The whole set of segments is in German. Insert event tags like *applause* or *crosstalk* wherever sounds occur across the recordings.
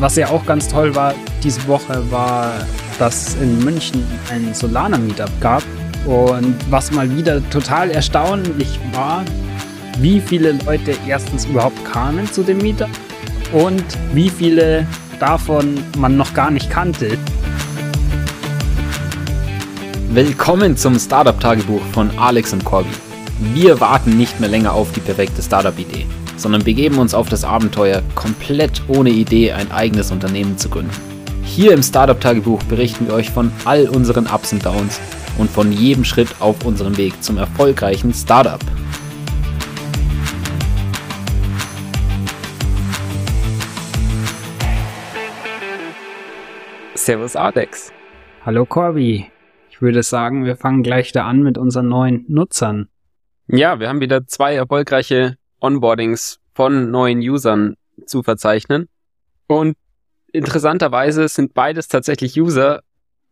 was ja auch ganz toll war diese Woche, war, dass in München ein Solana-Meetup gab. Und was mal wieder total erstaunlich war, wie viele Leute erstens überhaupt kamen zu dem Meetup und wie viele davon man noch gar nicht kannte. Willkommen zum Startup-Tagebuch von Alex und Corby. Wir warten nicht mehr länger auf die perfekte Startup-Idee sondern begeben uns auf das Abenteuer, komplett ohne Idee ein eigenes Unternehmen zu gründen. Hier im Startup-Tagebuch berichten wir euch von all unseren Ups und Downs und von jedem Schritt auf unserem Weg zum erfolgreichen Startup. Servus Alex. Hallo Corby. Ich würde sagen, wir fangen gleich da an mit unseren neuen Nutzern. Ja, wir haben wieder zwei erfolgreiche Onboardings von neuen Usern zu verzeichnen. Und interessanterweise sind beides tatsächlich User,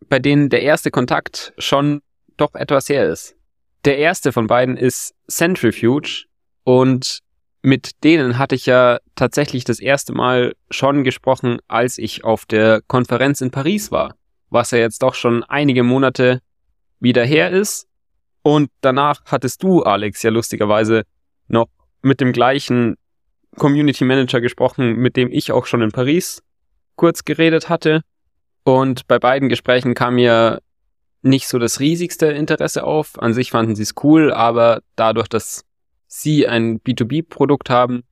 bei denen der erste Kontakt schon doch etwas her ist. Der erste von beiden ist Centrifuge und mit denen hatte ich ja tatsächlich das erste Mal schon gesprochen, als ich auf der Konferenz in Paris war, was ja jetzt doch schon einige Monate wieder her ist. Und danach hattest du, Alex, ja lustigerweise noch mit dem gleichen Community Manager gesprochen, mit dem ich auch schon in Paris kurz geredet hatte. Und bei beiden Gesprächen kam mir nicht so das riesigste Interesse auf. An sich fanden sie es cool, aber dadurch, dass sie ein B2B-Produkt haben,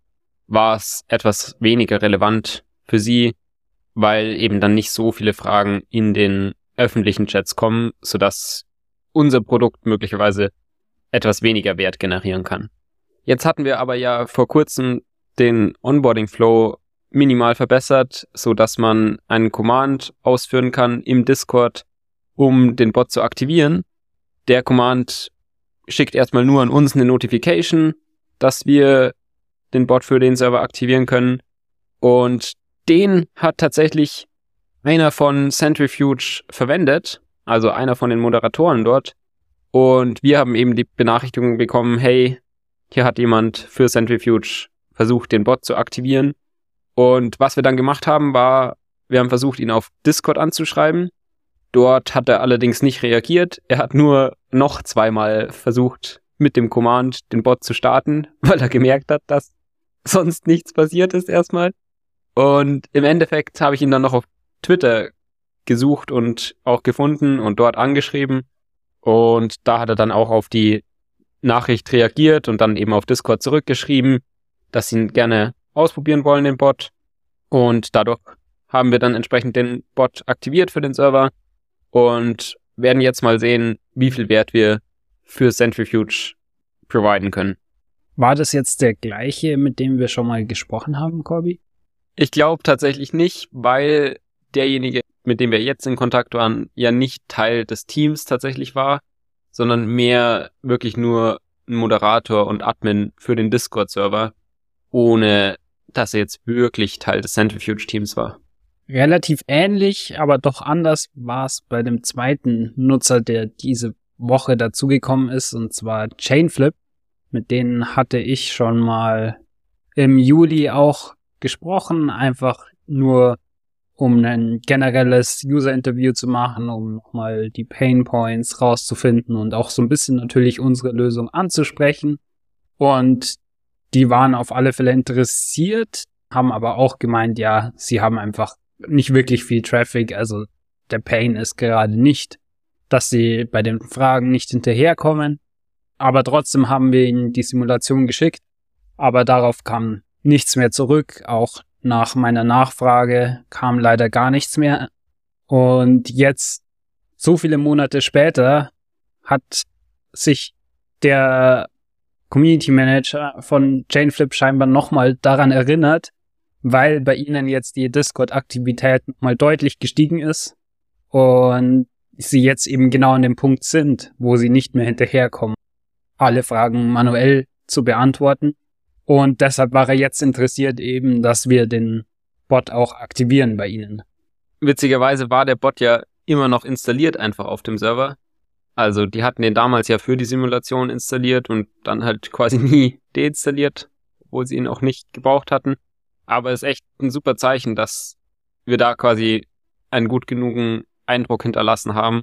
war es etwas weniger relevant für sie, weil eben dann nicht so viele Fragen in den öffentlichen Chats kommen, sodass unser Produkt möglicherweise etwas weniger Wert generieren kann. Jetzt hatten wir aber ja vor kurzem den Onboarding Flow minimal verbessert, so dass man einen Command ausführen kann im Discord, um den Bot zu aktivieren. Der Command schickt erstmal nur an uns eine Notification, dass wir den Bot für den Server aktivieren können. Und den hat tatsächlich einer von Centrifuge verwendet, also einer von den Moderatoren dort. Und wir haben eben die Benachrichtigung bekommen, hey, hier hat jemand für Centrifuge versucht, den Bot zu aktivieren. Und was wir dann gemacht haben, war, wir haben versucht, ihn auf Discord anzuschreiben. Dort hat er allerdings nicht reagiert. Er hat nur noch zweimal versucht, mit dem Command den Bot zu starten, *laughs* weil er gemerkt hat, dass sonst nichts passiert ist erstmal. Und im Endeffekt habe ich ihn dann noch auf Twitter gesucht und auch gefunden und dort angeschrieben. Und da hat er dann auch auf die Nachricht reagiert und dann eben auf Discord zurückgeschrieben, dass sie ihn gerne ausprobieren wollen, den Bot. Und dadurch haben wir dann entsprechend den Bot aktiviert für den Server und werden jetzt mal sehen, wie viel Wert wir für Centrifuge providen können. War das jetzt der gleiche, mit dem wir schon mal gesprochen haben, Corby? Ich glaube tatsächlich nicht, weil derjenige, mit dem wir jetzt in Kontakt waren, ja nicht Teil des Teams tatsächlich war, sondern mehr wirklich nur ein Moderator und Admin für den Discord-Server, ohne dass er jetzt wirklich Teil des Centrifuge-Teams war. Relativ ähnlich, aber doch anders war es bei dem zweiten Nutzer, der diese Woche dazugekommen ist, und zwar Chainflip. Mit denen hatte ich schon mal im Juli auch gesprochen, einfach nur um ein generelles User-Interview zu machen, um nochmal die Pain Points rauszufinden und auch so ein bisschen natürlich unsere Lösung anzusprechen. Und die waren auf alle Fälle interessiert, haben aber auch gemeint, ja, sie haben einfach nicht wirklich viel Traffic, also der Pain ist gerade nicht, dass sie bei den Fragen nicht hinterherkommen. Aber trotzdem haben wir ihnen die Simulation geschickt, aber darauf kam nichts mehr zurück, auch nach meiner Nachfrage kam leider gar nichts mehr. Und jetzt, so viele Monate später, hat sich der Community Manager von Chainflip scheinbar nochmal daran erinnert, weil bei ihnen jetzt die Discord-Aktivität mal deutlich gestiegen ist und sie jetzt eben genau an dem Punkt sind, wo sie nicht mehr hinterherkommen, alle Fragen manuell zu beantworten und deshalb war er jetzt interessiert eben, dass wir den Bot auch aktivieren bei Ihnen. Witzigerweise war der Bot ja immer noch installiert einfach auf dem Server. Also die hatten den damals ja für die Simulation installiert und dann halt quasi *laughs* nie deinstalliert, obwohl sie ihn auch nicht gebraucht hatten. Aber es ist echt ein super Zeichen, dass wir da quasi einen gut genugen Eindruck hinterlassen haben,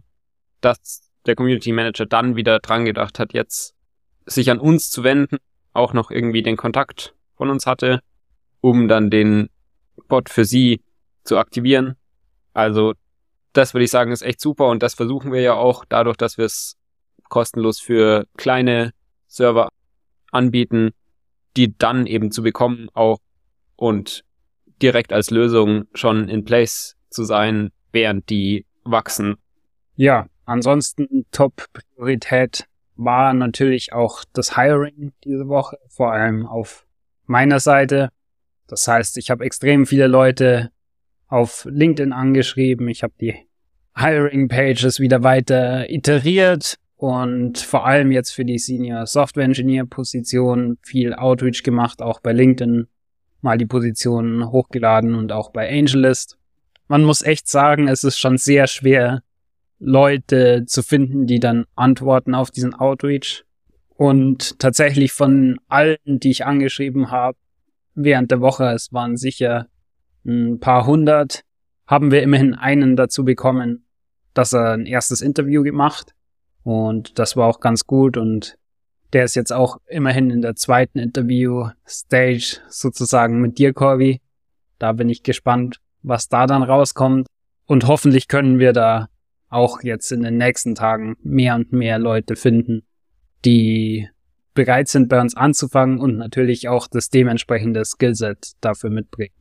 dass der Community Manager dann wieder dran gedacht hat, jetzt sich an uns zu wenden, auch noch irgendwie den Kontakt von uns hatte, um dann den Bot für sie zu aktivieren. Also das würde ich sagen, ist echt super und das versuchen wir ja auch dadurch, dass wir es kostenlos für kleine Server anbieten, die dann eben zu bekommen auch und direkt als Lösung schon in place zu sein, während die wachsen. Ja, ansonsten Top-Priorität war natürlich auch das Hiring diese Woche, vor allem auf meiner Seite. Das heißt, ich habe extrem viele Leute auf LinkedIn angeschrieben. Ich habe die Hiring Pages wieder weiter iteriert und vor allem jetzt für die Senior Software Engineer Position viel Outreach gemacht, auch bei LinkedIn mal die Positionen hochgeladen und auch bei AngelList. Man muss echt sagen, es ist schon sehr schwer, Leute zu finden, die dann antworten auf diesen Outreach. Und tatsächlich von allen, die ich angeschrieben habe, während der Woche, es waren sicher ein paar hundert, haben wir immerhin einen dazu bekommen, dass er ein erstes Interview gemacht. Und das war auch ganz gut und der ist jetzt auch immerhin in der zweiten Interview-Stage sozusagen mit dir, Corby. Da bin ich gespannt, was da dann rauskommt. Und hoffentlich können wir da auch jetzt in den nächsten Tagen mehr und mehr Leute finden, die bereit sind, bei uns anzufangen und natürlich auch das dementsprechende Skillset dafür mitbringen.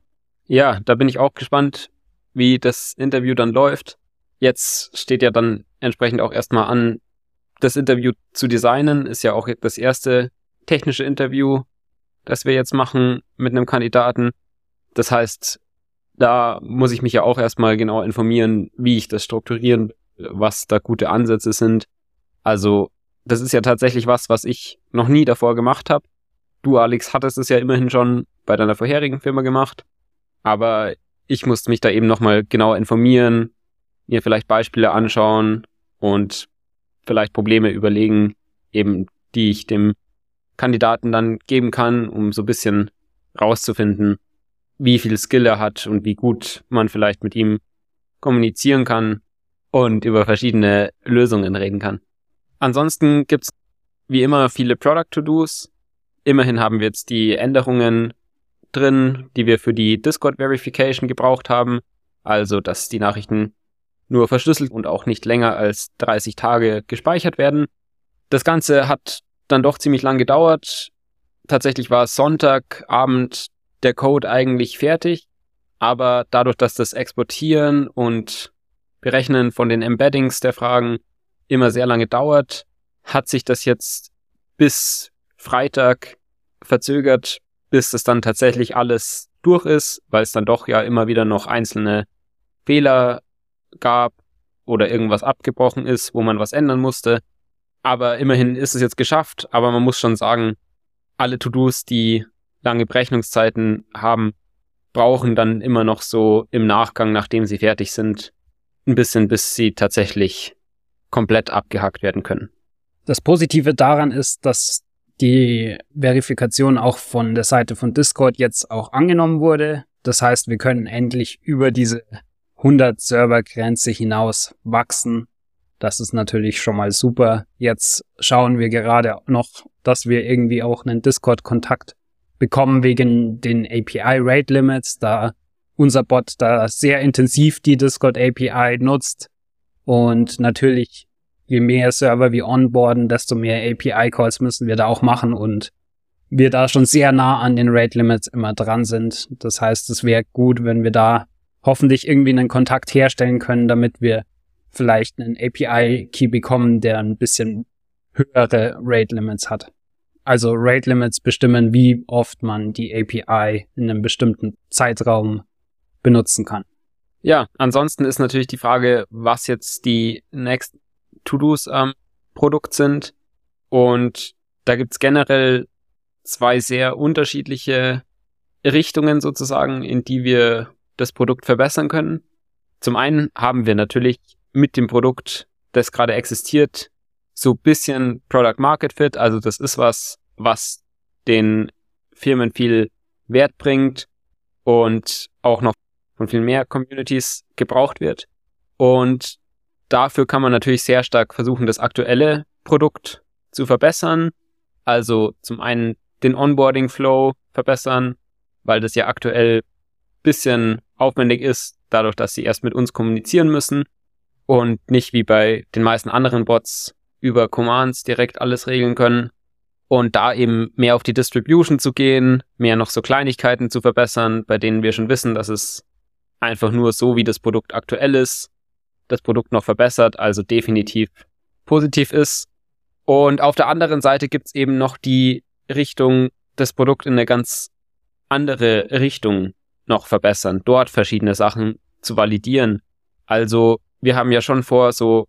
Ja, da bin ich auch gespannt, wie das Interview dann läuft. Jetzt steht ja dann entsprechend auch erstmal an, das Interview zu designen. Ist ja auch das erste technische Interview, das wir jetzt machen mit einem Kandidaten. Das heißt, da muss ich mich ja auch erstmal genau informieren, wie ich das strukturieren, was da gute Ansätze sind. Also, das ist ja tatsächlich was, was ich noch nie davor gemacht habe. Du, Alex, hattest es ja immerhin schon bei deiner vorherigen Firma gemacht. Aber ich musste mich da eben nochmal genau informieren, mir vielleicht Beispiele anschauen und vielleicht Probleme überlegen, eben die ich dem Kandidaten dann geben kann, um so ein bisschen rauszufinden, wie viel Skill er hat und wie gut man vielleicht mit ihm kommunizieren kann und über verschiedene Lösungen reden kann. Ansonsten gibt's wie immer viele Product To-Dos. Immerhin haben wir jetzt die Änderungen drin, die wir für die Discord Verification gebraucht haben. Also, dass die Nachrichten nur verschlüsselt und auch nicht länger als 30 Tage gespeichert werden. Das Ganze hat dann doch ziemlich lang gedauert. Tatsächlich war Sonntagabend der Code eigentlich fertig, aber dadurch, dass das Exportieren und Berechnen von den Embeddings der Fragen immer sehr lange dauert, hat sich das jetzt bis Freitag verzögert, bis es dann tatsächlich alles durch ist, weil es dann doch ja immer wieder noch einzelne Fehler gab oder irgendwas abgebrochen ist, wo man was ändern musste. Aber immerhin ist es jetzt geschafft. Aber man muss schon sagen, alle To-Dos, die lange Berechnungszeiten haben, brauchen dann immer noch so im Nachgang, nachdem sie fertig sind, ein bisschen, bis sie tatsächlich komplett abgehakt werden können. Das Positive daran ist, dass die Verifikation auch von der Seite von Discord jetzt auch angenommen wurde. Das heißt, wir können endlich über diese 100 Servergrenze hinaus wachsen. Das ist natürlich schon mal super. Jetzt schauen wir gerade noch, dass wir irgendwie auch einen Discord-Kontakt bekommen wegen den API Rate Limits, da unser Bot da sehr intensiv die Discord API nutzt. Und natürlich, je mehr Server wir onboarden, desto mehr API Calls müssen wir da auch machen und wir da schon sehr nah an den Rate Limits immer dran sind. Das heißt, es wäre gut, wenn wir da hoffentlich irgendwie einen Kontakt herstellen können, damit wir vielleicht einen API-Key bekommen, der ein bisschen höhere Rate Limits hat. Also Rate Limits bestimmen, wie oft man die API in einem bestimmten Zeitraum benutzen kann. Ja, ansonsten ist natürlich die Frage, was jetzt die Next To-Dos am Produkt sind. Und da gibt's generell zwei sehr unterschiedliche Richtungen sozusagen, in die wir das Produkt verbessern können. Zum einen haben wir natürlich mit dem Produkt, das gerade existiert, so bisschen Product Market Fit. Also das ist was, was den Firmen viel Wert bringt und auch noch von viel mehr Communities gebraucht wird. Und dafür kann man natürlich sehr stark versuchen, das aktuelle Produkt zu verbessern. Also zum einen den Onboarding Flow verbessern, weil das ja aktuell bisschen aufwendig ist, dadurch, dass sie erst mit uns kommunizieren müssen und nicht wie bei den meisten anderen Bots über Commands direkt alles regeln können. Und da eben mehr auf die Distribution zu gehen, mehr noch so Kleinigkeiten zu verbessern, bei denen wir schon wissen, dass es einfach nur so, wie das Produkt aktuell ist, das Produkt noch verbessert, also definitiv positiv ist. Und auf der anderen Seite gibt's eben noch die Richtung, das Produkt in eine ganz andere Richtung noch verbessern, dort verschiedene Sachen zu validieren. Also wir haben ja schon vor, so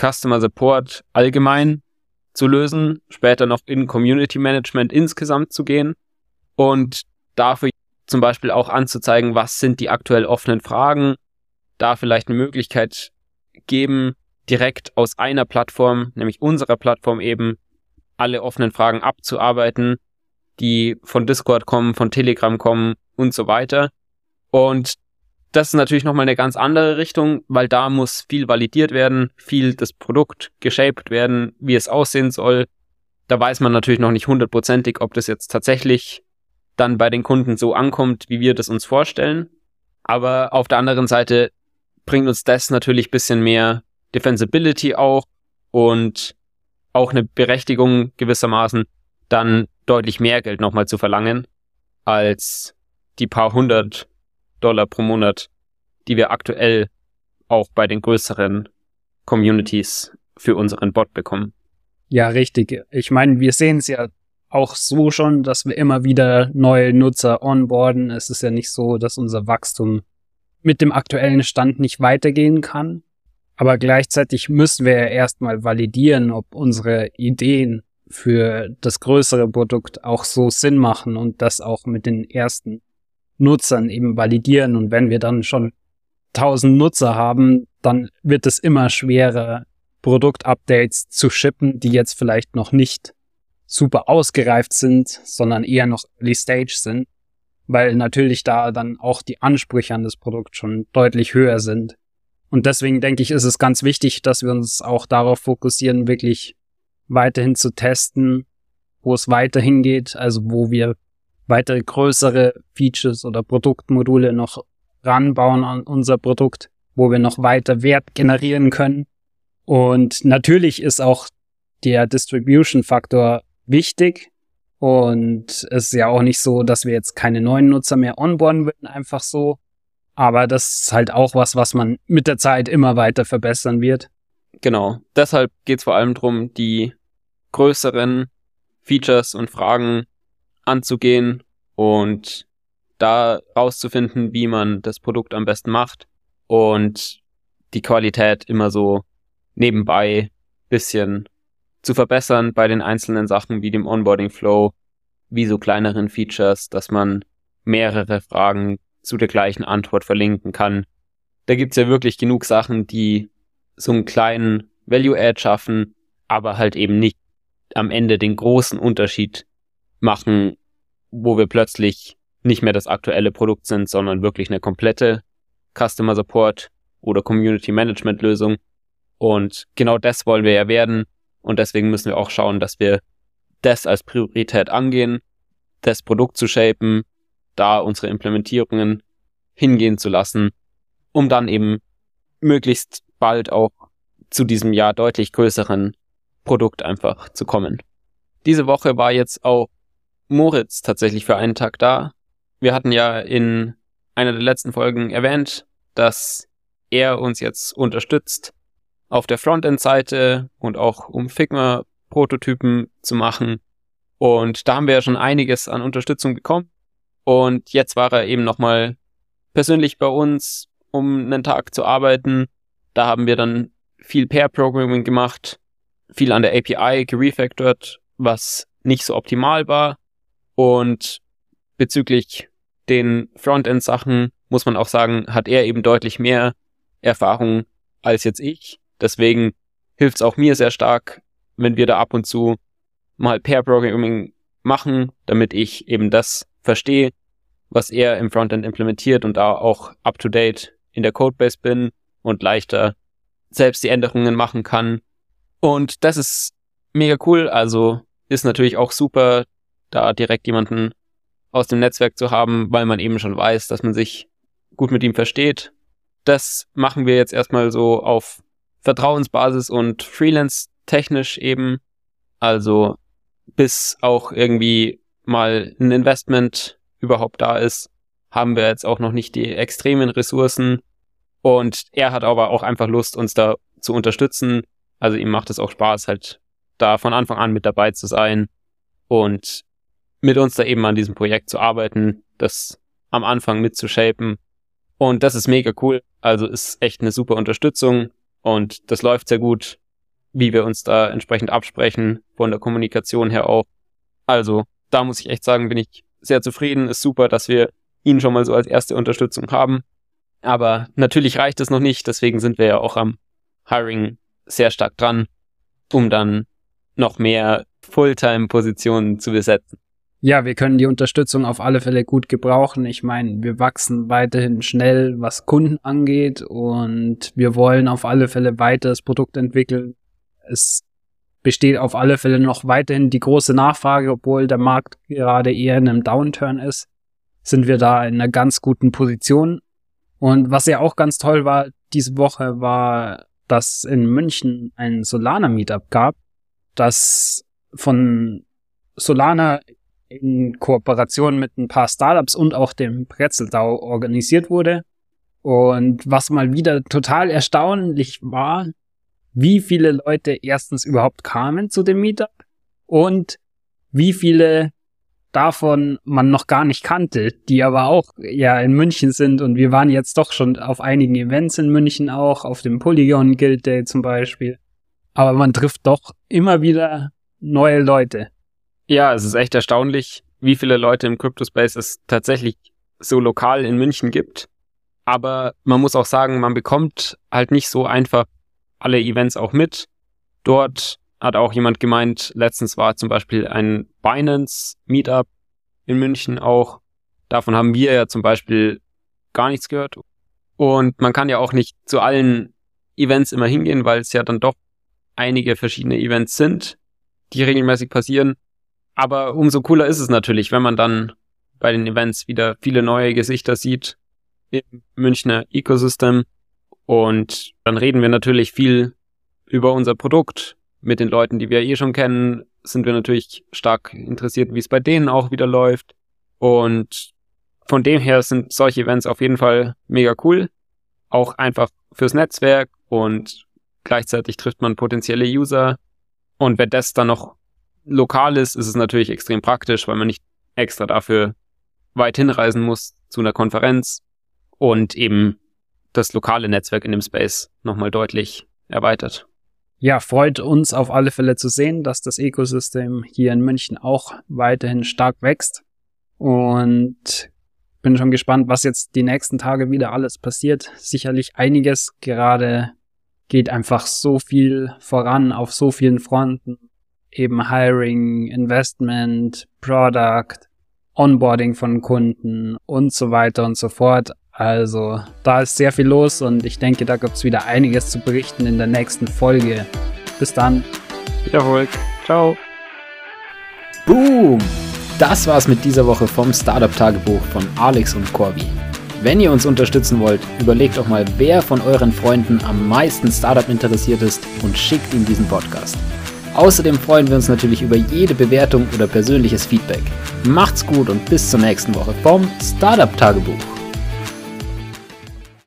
Customer Support allgemein zu lösen, später noch in Community Management insgesamt zu gehen und dafür zum Beispiel auch anzuzeigen, was sind die aktuell offenen Fragen, da vielleicht eine Möglichkeit geben, direkt aus einer Plattform, nämlich unserer Plattform eben, alle offenen Fragen abzuarbeiten, die von Discord kommen, von Telegram kommen und so weiter. Und das ist natürlich nochmal eine ganz andere Richtung, weil da muss viel validiert werden, viel das Produkt geshaped werden, wie es aussehen soll. Da weiß man natürlich noch nicht hundertprozentig, ob das jetzt tatsächlich dann bei den Kunden so ankommt, wie wir das uns vorstellen. Aber auf der anderen Seite bringt uns das natürlich bisschen mehr Defensibility auch und auch eine Berechtigung gewissermaßen, dann deutlich mehr Geld nochmal zu verlangen, als die paar hundert Dollar pro Monat, die wir aktuell auch bei den größeren Communities für unseren Bot bekommen. Ja, richtig. Ich meine, wir sehen es ja auch so schon, dass wir immer wieder neue Nutzer onboarden. Es ist ja nicht so, dass unser Wachstum mit dem aktuellen Stand nicht weitergehen kann. Aber gleichzeitig müssen wir ja erstmal validieren, ob unsere Ideen für das größere Produkt auch so Sinn machen und das auch mit den ersten Nutzern eben validieren. Und wenn wir dann schon 1000 Nutzer haben, dann wird es immer schwerer, Produktupdates zu shippen, die jetzt vielleicht noch nicht super ausgereift sind, sondern eher noch Early Stage sind, weil natürlich da dann auch die Ansprüche an das Produkt schon deutlich höher sind. Und deswegen denke ich, ist es ganz wichtig, dass wir uns auch darauf fokussieren, wirklich weiterhin zu testen, wo es weiterhin geht, also wo wir weitere größere Features oder Produktmodule noch ranbauen an unser Produkt, wo wir noch weiter Wert generieren können. Und natürlich ist auch der Distribution-Faktor wichtig. Und es ist ja auch nicht so, dass wir jetzt keine neuen Nutzer mehr onboarden würden, einfach so. Aber das ist halt auch was, was man mit der Zeit immer weiter verbessern wird. Genau. Deshalb geht es vor allem darum, die größeren Features und Fragen anzugehen und da rauszufinden, wie man das Produkt am besten macht und die Qualität immer so nebenbei bisschen zu verbessern bei den einzelnen Sachen wie dem Onboarding Flow, wie so kleineren Features, dass man mehrere Fragen zu der gleichen Antwort verlinken kann. Da gibt's ja wirklich genug Sachen, die so einen kleinen Value-Add schaffen, aber halt eben nicht am Ende den großen Unterschied machen wo wir plötzlich nicht mehr das aktuelle Produkt sind, sondern wirklich eine komplette Customer Support oder Community Management Lösung. Und genau das wollen wir ja werden. Und deswegen müssen wir auch schauen, dass wir das als Priorität angehen, das Produkt zu shapen, da unsere Implementierungen hingehen zu lassen, um dann eben möglichst bald auch zu diesem Jahr deutlich größeren Produkt einfach zu kommen. Diese Woche war jetzt auch Moritz tatsächlich für einen Tag da. Wir hatten ja in einer der letzten Folgen erwähnt, dass er uns jetzt unterstützt auf der Frontend-Seite und auch um Figma-Prototypen zu machen. Und da haben wir ja schon einiges an Unterstützung bekommen. Und jetzt war er eben nochmal persönlich bei uns, um einen Tag zu arbeiten. Da haben wir dann viel Pair-Programming gemacht, viel an der API gerefactored, was nicht so optimal war. Und bezüglich den Frontend-Sachen muss man auch sagen, hat er eben deutlich mehr Erfahrung als jetzt ich. Deswegen hilft es auch mir sehr stark, wenn wir da ab und zu mal Pair Programming machen, damit ich eben das verstehe, was er im Frontend implementiert und da auch up-to-date in der Codebase bin und leichter selbst die Änderungen machen kann. Und das ist mega cool. Also ist natürlich auch super, da direkt jemanden aus dem Netzwerk zu haben, weil man eben schon weiß, dass man sich gut mit ihm versteht. Das machen wir jetzt erstmal so auf Vertrauensbasis und Freelance technisch eben. Also bis auch irgendwie mal ein Investment überhaupt da ist, haben wir jetzt auch noch nicht die extremen Ressourcen. Und er hat aber auch einfach Lust, uns da zu unterstützen. Also ihm macht es auch Spaß, halt da von Anfang an mit dabei zu sein und mit uns da eben an diesem Projekt zu arbeiten, das am Anfang mitzushapen. Und das ist mega cool. Also ist echt eine super Unterstützung und das läuft sehr gut, wie wir uns da entsprechend absprechen, von der Kommunikation her auch. Also da muss ich echt sagen, bin ich sehr zufrieden. Ist super, dass wir ihn schon mal so als erste Unterstützung haben. Aber natürlich reicht es noch nicht, deswegen sind wir ja auch am Hiring sehr stark dran, um dann noch mehr Fulltime-Positionen zu besetzen. Ja, wir können die Unterstützung auf alle Fälle gut gebrauchen. Ich meine, wir wachsen weiterhin schnell, was Kunden angeht und wir wollen auf alle Fälle weiter das Produkt entwickeln. Es besteht auf alle Fälle noch weiterhin die große Nachfrage, obwohl der Markt gerade eher in einem Downturn ist, sind wir da in einer ganz guten Position. Und was ja auch ganz toll war diese Woche, war, dass in München ein Solana Meetup gab, das von Solana in Kooperation mit ein paar Startups und auch dem Pretzeldau organisiert wurde. Und was mal wieder total erstaunlich war, wie viele Leute erstens überhaupt kamen zu dem Meetup und wie viele davon man noch gar nicht kannte, die aber auch ja in München sind und wir waren jetzt doch schon auf einigen Events in München auch, auf dem Polygon Guild Day zum Beispiel. Aber man trifft doch immer wieder neue Leute. Ja, es ist echt erstaunlich, wie viele Leute im Crypto-Space es tatsächlich so lokal in München gibt. Aber man muss auch sagen, man bekommt halt nicht so einfach alle Events auch mit. Dort hat auch jemand gemeint, letztens war zum Beispiel ein Binance Meetup in München auch. Davon haben wir ja zum Beispiel gar nichts gehört. Und man kann ja auch nicht zu allen Events immer hingehen, weil es ja dann doch einige verschiedene Events sind, die regelmäßig passieren. Aber umso cooler ist es natürlich, wenn man dann bei den Events wieder viele neue Gesichter sieht im Münchner Ecosystem. Und dann reden wir natürlich viel über unser Produkt. Mit den Leuten, die wir eh schon kennen, sind wir natürlich stark interessiert, wie es bei denen auch wieder läuft. Und von dem her sind solche Events auf jeden Fall mega cool. Auch einfach fürs Netzwerk und gleichzeitig trifft man potenzielle User. Und wenn das dann noch lokal ist, ist es natürlich extrem praktisch, weil man nicht extra dafür weit hinreisen muss zu einer Konferenz und eben das lokale Netzwerk in dem Space nochmal deutlich erweitert. Ja, freut uns auf alle Fälle zu sehen, dass das Ökosystem hier in München auch weiterhin stark wächst. Und bin schon gespannt, was jetzt die nächsten Tage wieder alles passiert. Sicherlich einiges. Gerade geht einfach so viel voran auf so vielen Fronten eben Hiring, Investment, Product, Onboarding von Kunden und so weiter und so fort. Also da ist sehr viel los und ich denke, da gibt es wieder einiges zu berichten in der nächsten Folge. Bis dann. Viel Erfolg. Ciao. Boom! Das war's mit dieser Woche vom Startup Tagebuch von Alex und Corby. Wenn ihr uns unterstützen wollt, überlegt doch mal, wer von euren Freunden am meisten Startup interessiert ist und schickt ihm diesen Podcast. Außerdem freuen wir uns natürlich über jede Bewertung oder persönliches Feedback. Macht's gut und bis zur nächsten Woche vom Startup Tagebuch.